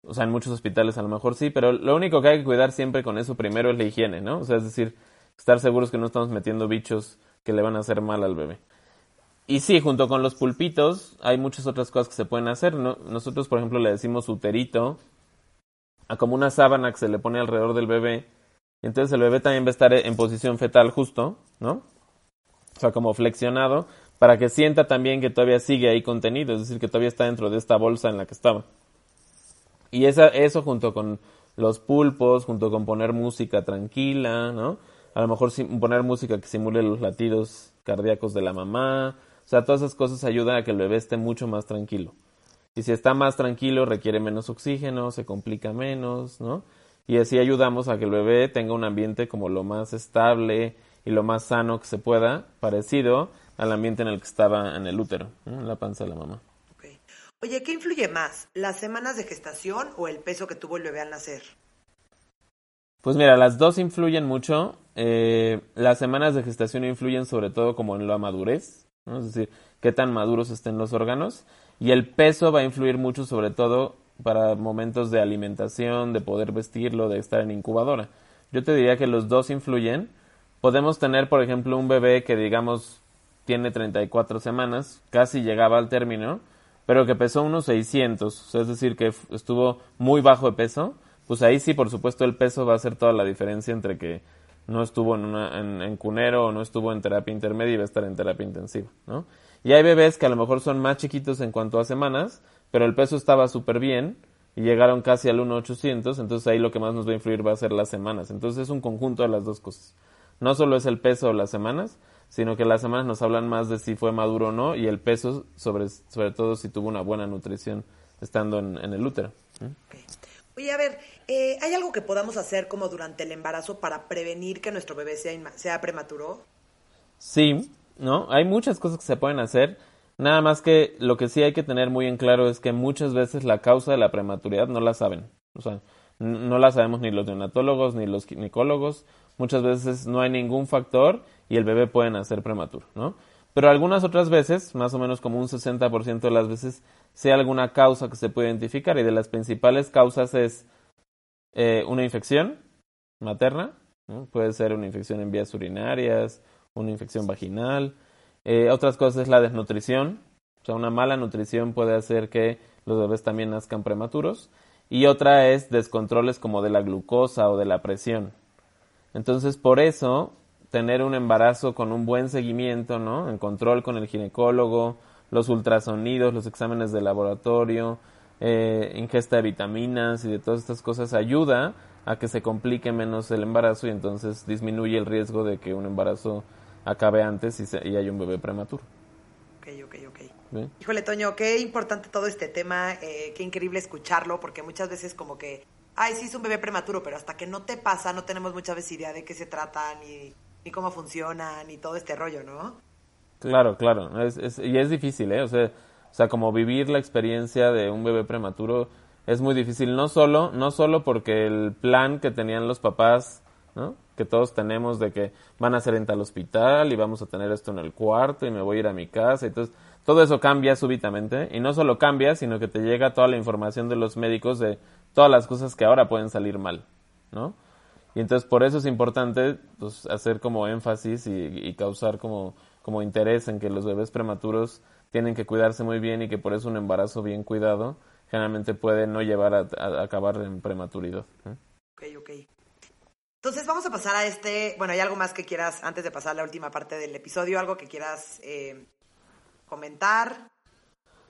O sea, en muchos hospitales a lo mejor sí, pero lo único que hay que cuidar siempre con eso primero es la higiene, ¿no? O sea, es decir, estar seguros que no estamos metiendo bichos que le van a hacer mal al bebé. Y sí, junto con los pulpitos hay muchas otras cosas que se pueden hacer. Nosotros, por ejemplo, le decimos uterito a como una sábana que se le pone alrededor del bebé. Entonces el bebé también va a estar en posición fetal justo, ¿no? O sea, como flexionado, para que sienta también que todavía sigue ahí contenido, es decir, que todavía está dentro de esta bolsa en la que estaba. Y esa, eso junto con los pulpos, junto con poner música tranquila, ¿no? A lo mejor poner música que simule los latidos cardíacos de la mamá, o sea, todas esas cosas ayudan a que el bebé esté mucho más tranquilo. Y si está más tranquilo, requiere menos oxígeno, se complica menos, ¿no? Y así ayudamos a que el bebé tenga un ambiente como lo más estable y lo más sano que se pueda, parecido al ambiente en el que estaba en el útero, en la panza de la mamá. Oye, ¿qué influye más? ¿Las semanas de gestación o el peso que tuvo el bebé al nacer? Pues mira, las dos influyen mucho. Eh, las semanas de gestación influyen sobre todo como en la madurez, es decir, qué tan maduros estén los órganos. Y el peso va a influir mucho sobre todo para momentos de alimentación, de poder vestirlo, de estar en incubadora. Yo te diría que los dos influyen. Podemos tener, por ejemplo, un bebé que digamos tiene 34 semanas, casi llegaba al término, pero que pesó unos 600, es decir, que estuvo muy bajo de peso, pues ahí sí, por supuesto, el peso va a hacer toda la diferencia entre que no estuvo en, una, en, cunero o no estuvo en terapia intermedia y va a estar en terapia intensiva, ¿no? Y hay bebés que a lo mejor son más chiquitos en cuanto a semanas, pero el peso estaba súper bien y llegaron casi al 1.800, entonces ahí lo que más nos va a influir va a ser las semanas. Entonces es un conjunto de las dos cosas. No solo es el peso o las semanas, sino que las semanas nos hablan más de si fue maduro o no y el peso sobre, sobre todo si tuvo una buena nutrición estando en, el útero. Oye, a ver, eh, ¿hay algo que podamos hacer como durante el embarazo para prevenir que nuestro bebé sea, sea prematuro? Sí, ¿no? Hay muchas cosas que se pueden hacer. Nada más que lo que sí hay que tener muy en claro es que muchas veces la causa de la prematuridad no la saben. O sea, no la sabemos ni los neonatólogos ni los ginecólogos. Muchas veces no hay ningún factor y el bebé puede nacer prematuro, ¿no? Pero algunas otras veces, más o menos como un 60% de las veces, sí hay alguna causa que se puede identificar y de las principales causas es eh, una infección materna, puede ser una infección en vías urinarias, una infección vaginal, eh, otras cosas es la desnutrición, o sea, una mala nutrición puede hacer que los bebés también nazcan prematuros. Y otra es descontroles como de la glucosa o de la presión. Entonces, por eso, tener un embarazo con un buen seguimiento, ¿no? En control con el ginecólogo, los ultrasonidos, los exámenes de laboratorio, eh, ingesta de vitaminas y de todas estas cosas ayuda a que se complique menos el embarazo y entonces disminuye el riesgo de que un embarazo acabe antes y, se, y hay un bebé prematuro. Ok, ok, ok. Híjole, Toño, qué importante todo este tema, eh, qué increíble escucharlo, porque muchas veces como que, ay, sí es un bebé prematuro, pero hasta que no te pasa no tenemos muchas veces idea de qué se trata, ni, ni cómo funciona, ni todo este rollo, ¿no? Claro, claro, es, es, y es difícil, ¿eh? O sea, o sea, como vivir la experiencia de un bebé prematuro es muy difícil, no solo, no solo porque el plan que tenían los papás, ¿no? que todos tenemos de que van a ser en tal hospital y vamos a tener esto en el cuarto y me voy a ir a mi casa. Entonces, todo eso cambia súbitamente y no solo cambia, sino que te llega toda la información de los médicos de todas las cosas que ahora pueden salir mal, ¿no? Y entonces por eso es importante pues, hacer como énfasis y, causar como, como interés en que los bebés prematuros tienen que cuidarse muy bien y que por eso un embarazo bien cuidado generalmente puede no llevar a, acabar en prematuridad. Ok, ok. Entonces vamos a pasar a este, bueno, ¿hay algo más que quieras, antes de pasar a la última parte del episodio, algo que quieras eh, comentar?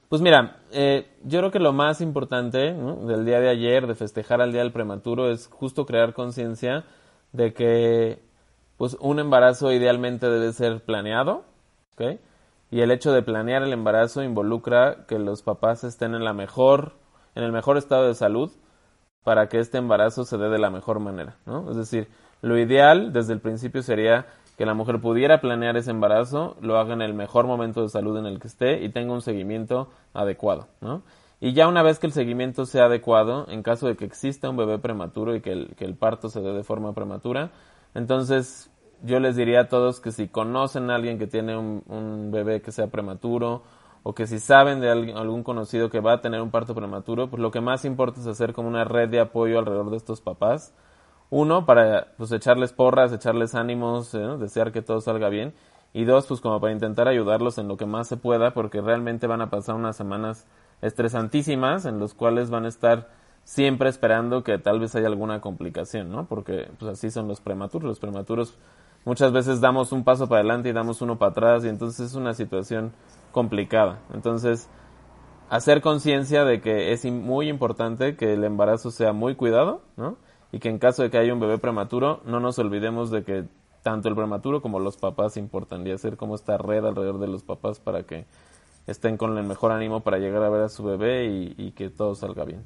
Pues mira, eh, yo creo que lo más importante del día de ayer, de festejar al día del prematuro, es justo crear conciencia de que pues un embarazo idealmente debe ser planeado, ¿ok? Y el hecho de planear el embarazo involucra que los papás estén en la mejor, en el mejor estado de salud para que este embarazo se dé de la mejor manera, ¿no? Es decir, lo ideal desde el principio sería que la mujer pudiera planear ese embarazo, lo haga en el mejor momento de salud en el que esté y tenga un seguimiento adecuado, ¿no? Y ya una vez que el seguimiento sea adecuado, en caso de que exista un bebé prematuro y que el, que el parto se dé de forma prematura, entonces yo les diría a todos que si conocen a alguien que tiene un, un bebé que sea prematuro o que si saben de algún conocido que va a tener un parto prematuro, pues lo que más importa es hacer como una red de apoyo alrededor de estos papás. Uno, para pues echarles porras, echarles ánimos, ¿eh? desear que todo salga bien. Y dos, pues como para intentar ayudarlos en lo que más se pueda, porque realmente van a pasar unas semanas estresantísimas en los cuales van a estar siempre esperando que tal vez haya alguna complicación, ¿no? Porque pues así son los prematuros. Los prematuros muchas veces damos un paso para adelante y damos uno para atrás y entonces es una situación complicada. Entonces, hacer conciencia de que es muy importante que el embarazo sea muy cuidado, ¿no? Y que en caso de que haya un bebé prematuro, no nos olvidemos de que tanto el prematuro como los papás importan y hacer como esta red alrededor de los papás para que estén con el mejor ánimo para llegar a ver a su bebé y, y que todo salga bien.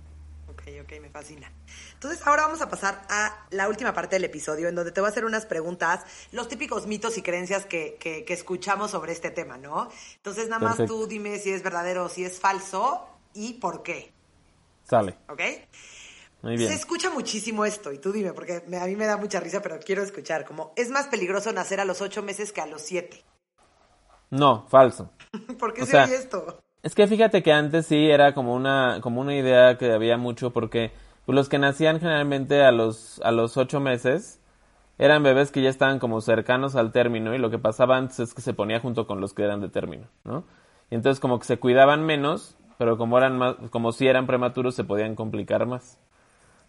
Ok, ok, me fascina. Entonces, ahora vamos a pasar a la última parte del episodio, en donde te voy a hacer unas preguntas, los típicos mitos y creencias que, que, escuchamos sobre este tema, ¿no? Entonces, nada más tú dime si es verdadero o si es falso, y por qué. Sale. ¿Ok? Muy bien. Se escucha muchísimo esto, y tú dime, porque me- a mí me da mucha risa, pero quiero escuchar, como, es más peligroso nacer a los ocho meses que a los siete. No, falso. [laughs] ¿Por qué O se sea, oye esto? Es que fíjate que antes sí era como una, como una idea que había mucho porque pues, los que nacían generalmente a los, a los ocho meses eran bebés que ya estaban como cercanos al término y lo que pasaba antes es que se ponía junto con los que eran de término, ¿no? Y entonces como que se cuidaban menos, pero como eran más, como si eran prematuros se podían complicar más.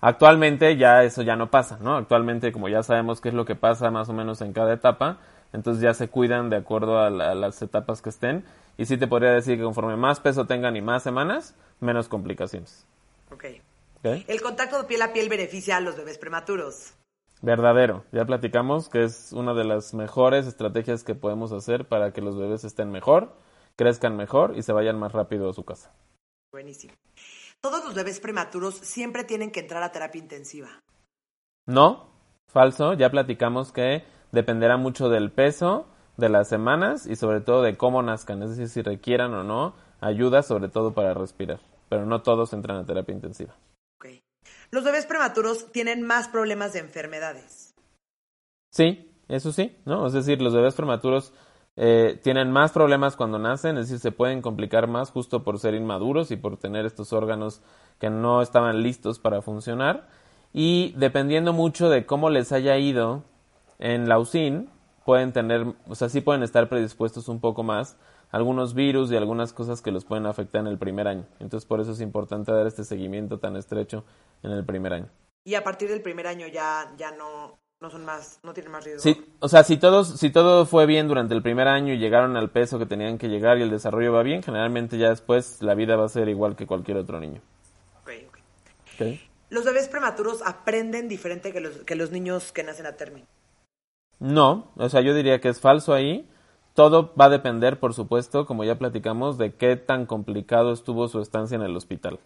Actualmente ya eso ya no pasa, ¿no? Actualmente como ya sabemos qué es lo que pasa más o menos en cada etapa, entonces ya se cuidan de acuerdo a, la- a las etapas que estén y sí te podría decir que conforme más peso tengan y más semanas, menos complicaciones. Ok. ¿ok? El contacto de piel a piel beneficia a los bebés prematuros. Verdadero, ya platicamos que es una de las mejores estrategias que podemos hacer para que los bebés estén mejor, crezcan mejor y se vayan más rápido a su casa. Buenísimo. Todos los bebés prematuros siempre tienen que entrar a terapia intensiva. No, falso, ya platicamos que dependerá mucho del peso, de las semanas y sobre todo de cómo nazcan, es decir, si requieran o no ayuda, sobre todo para respirar. Pero no todos entran a terapia intensiva. Ok. Los bebés prematuros tienen más problemas de enfermedades. Sí, eso sí, ¿no? Es decir, los bebés prematuros eh, tienen más problemas cuando nacen, es decir, se pueden complicar más justo por ser inmaduros y por tener estos órganos que no estaban listos para funcionar. Y dependiendo mucho de cómo les haya ido en la UCIN, pueden tener, o sea, sí pueden estar predispuestos un poco más algunos virus y algunas cosas que los pueden afectar en el primer año. Entonces, por eso es importante dar este seguimiento tan estrecho en el primer año. Y a partir del primer año ya, ya no, no son más, no tienen más riesgo. Sí, o sea, si todos, si todo fue bien durante el primer año y llegaron al peso que tenían que llegar y el desarrollo va bien, generalmente ya después la vida va a ser igual que cualquier otro niño. Ok, ok. Los bebés prematuros aprenden diferente que los, que los niños que nacen a término. No, o sea, yo diría que es falso ahí. Todo va a depender, por supuesto, como ya platicamos, de qué tan complicado estuvo su estancia en el hospital.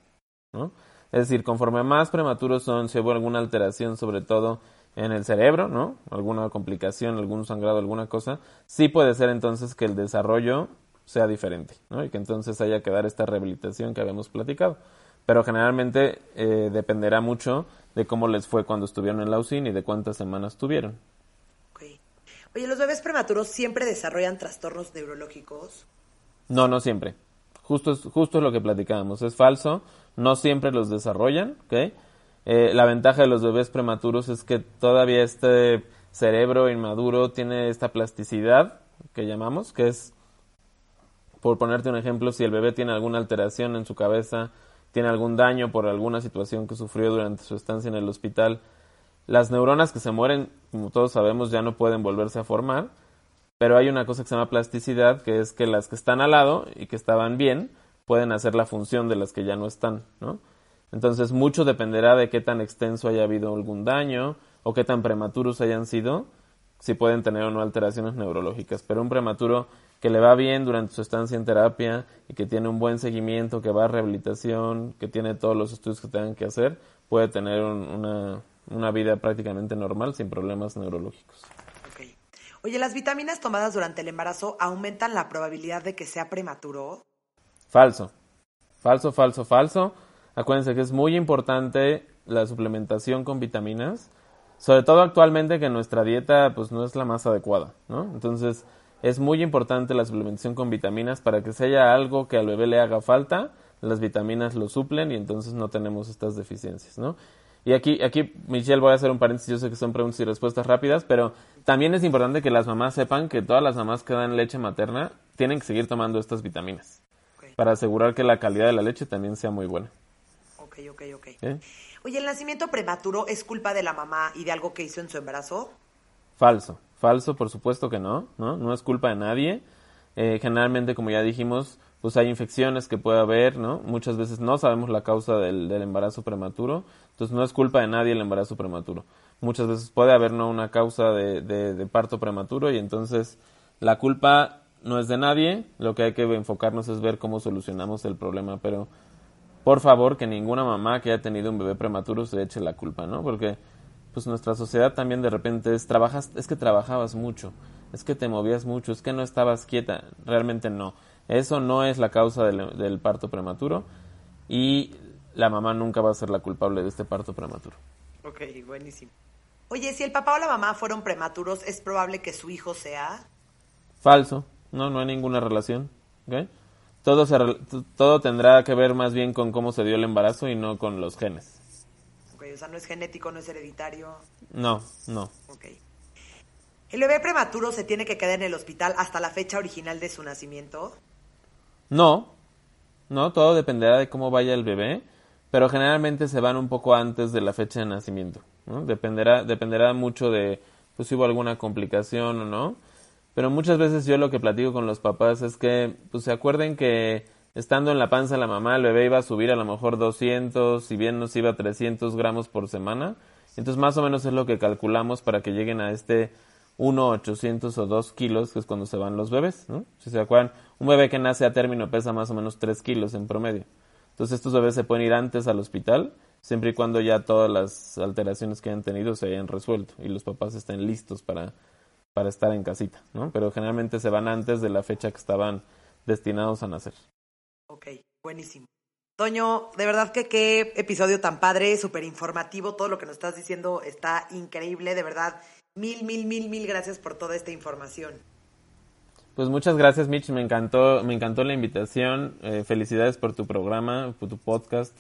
¿no? Es decir, conforme más prematuros son, si hubo alguna alteración, sobre todo en el cerebro, ¿no? Alguna complicación, algún sangrado, alguna cosa, sí puede ser entonces que el desarrollo sea diferente, ¿no? Y que entonces haya que dar esta rehabilitación que habíamos platicado. Pero generalmente eh, dependerá mucho de cómo les fue cuando estuvieron en la UCIN y de cuántas semanas tuvieron. Ok. Oye, ¿los bebés prematuros siempre desarrollan trastornos neurológicos? No, no siempre. Justo es, justo es lo que platicábamos. Es falso. No siempre los desarrollan. ¿ok? Eh, la ventaja de los bebés prematuros es que todavía este cerebro inmaduro tiene esta plasticidad que llamamos, que es, por ponerte un ejemplo, si el bebé tiene alguna alteración en su cabeza, tiene algún daño por alguna situación que sufrió durante su estancia en el hospital, las neuronas que se mueren, como todos sabemos, ya no pueden volverse a formar, pero hay una cosa que se llama plasticidad, que es que las que están al lado y que estaban bien pueden hacer la función de las que ya no están, ¿no? Entonces mucho dependerá de qué tan extenso haya habido algún daño o qué tan prematuros hayan sido, si pueden tener o no alteraciones neurológicas. Pero un prematuro que le va bien durante su estancia en terapia y que tiene un buen seguimiento, que va a rehabilitación, que tiene todos los estudios que tengan que hacer, puede tener un- una, una vida prácticamente normal sin problemas neurológicos. Ok. Oye, ¿las vitaminas tomadas durante el embarazo aumentan la probabilidad de que sea prematuro? Falso. Falso, falso, falso. Acuérdense que es muy importante la suplementación con vitaminas, sobre todo actualmente que nuestra dieta pues no es la más adecuada, ¿no? Entonces, es muy importante la suplementación con vitaminas para que si haya algo que al bebé le haga falta, las vitaminas lo suplen y entonces no tenemos estas deficiencias, ¿no? Y aquí, aquí, Michelle, voy a hacer un paréntesis, yo sé que son preguntas y respuestas rápidas, pero también es importante que las mamás sepan que todas las mamás que dan leche materna tienen que seguir tomando estas vitaminas para asegurar que la calidad de la leche también sea muy buena. Ok, ok. ok. ¿eh? Oye, ¿el nacimiento prematuro es culpa de la mamá y de algo que hizo en su embarazo? Falso, falso, por supuesto que no, no, no es culpa de nadie. Eh, generalmente, como ya dijimos, pues hay infecciones que puede haber, ¿no? Muchas veces no sabemos la causa del, del embarazo prematuro, entonces no es culpa de nadie el embarazo prematuro. Muchas veces puede haber no una causa de, de, de parto prematuro y entonces la culpa no es de nadie, lo que hay que enfocarnos es ver cómo solucionamos el problema, pero por favor que ninguna mamá que haya tenido un bebé prematuro se eche la culpa, ¿no? Porque pues nuestra sociedad también de repente es trabajas, es que trabajabas mucho, es que te movías mucho, es que no estabas quieta, realmente no. Eso no es la causa del, del parto prematuro y la mamá nunca va a ser la culpable de este parto prematuro. Ok, buenísimo. Oye, si el papá o la mamá fueron prematuros, ¿es probable que su hijo sea? Falso, no, no hay ninguna relación. ¿ok? Todo, se, todo tendrá que ver más bien con cómo se dio el embarazo y no con los genes. Ok, o sea, no es genético, no es hereditario. No, no. Ok. ¿El bebé prematuro se tiene que quedar en el hospital hasta la fecha original de su nacimiento? No, no, todo dependerá de cómo vaya el bebé, pero generalmente se van un poco antes de la fecha de nacimiento. ¿no? Dependerá, dependerá mucho de pues, si hubo alguna complicación o no. Pero muchas veces yo lo que platico con los papás es que pues, se acuerden que estando en la panza la mamá, el bebé iba a subir a lo mejor 200, si bien nos iba 300 gramos por semana. Entonces más o menos es lo que calculamos para que lleguen a este 1, 800 o 2 kilos, que es cuando se van los bebés, ¿no? Si se acuerdan, un bebé que nace a término pesa más o menos 3 kilos en promedio. Entonces estos bebés se pueden ir antes al hospital, siempre y cuando ya todas las alteraciones que hayan tenido se hayan resuelto y los papás estén listos para, para estar en casita, ¿no? Pero generalmente se van antes de la fecha que estaban destinados a nacer. Ok, buenísimo. Toño, de verdad que qué episodio tan padre, súper informativo, todo lo que nos estás diciendo está increíble, de verdad. Mil, mil, mil, mil gracias por toda esta información. Pues muchas gracias, Mitch. Me encantó, me encantó la invitación. Eh, felicidades por tu programa, por tu podcast.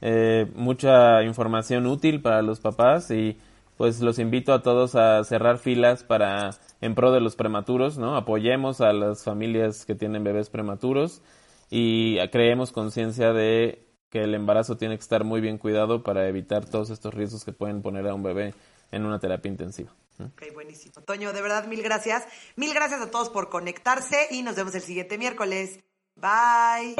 Eh, mucha información útil para los papás y pues los invito a todos a cerrar filas para en pro de los prematuros, ¿no? Apoyemos a las familias que tienen bebés prematuros y creemos conciencia de que el embarazo tiene que estar muy bien cuidado para evitar todos estos riesgos que pueden poner a un bebé en una terapia intensiva. Ok, buenísimo. Toño, de verdad, mil gracias. Mil gracias a todos por conectarse y nos vemos el siguiente miércoles. Bye.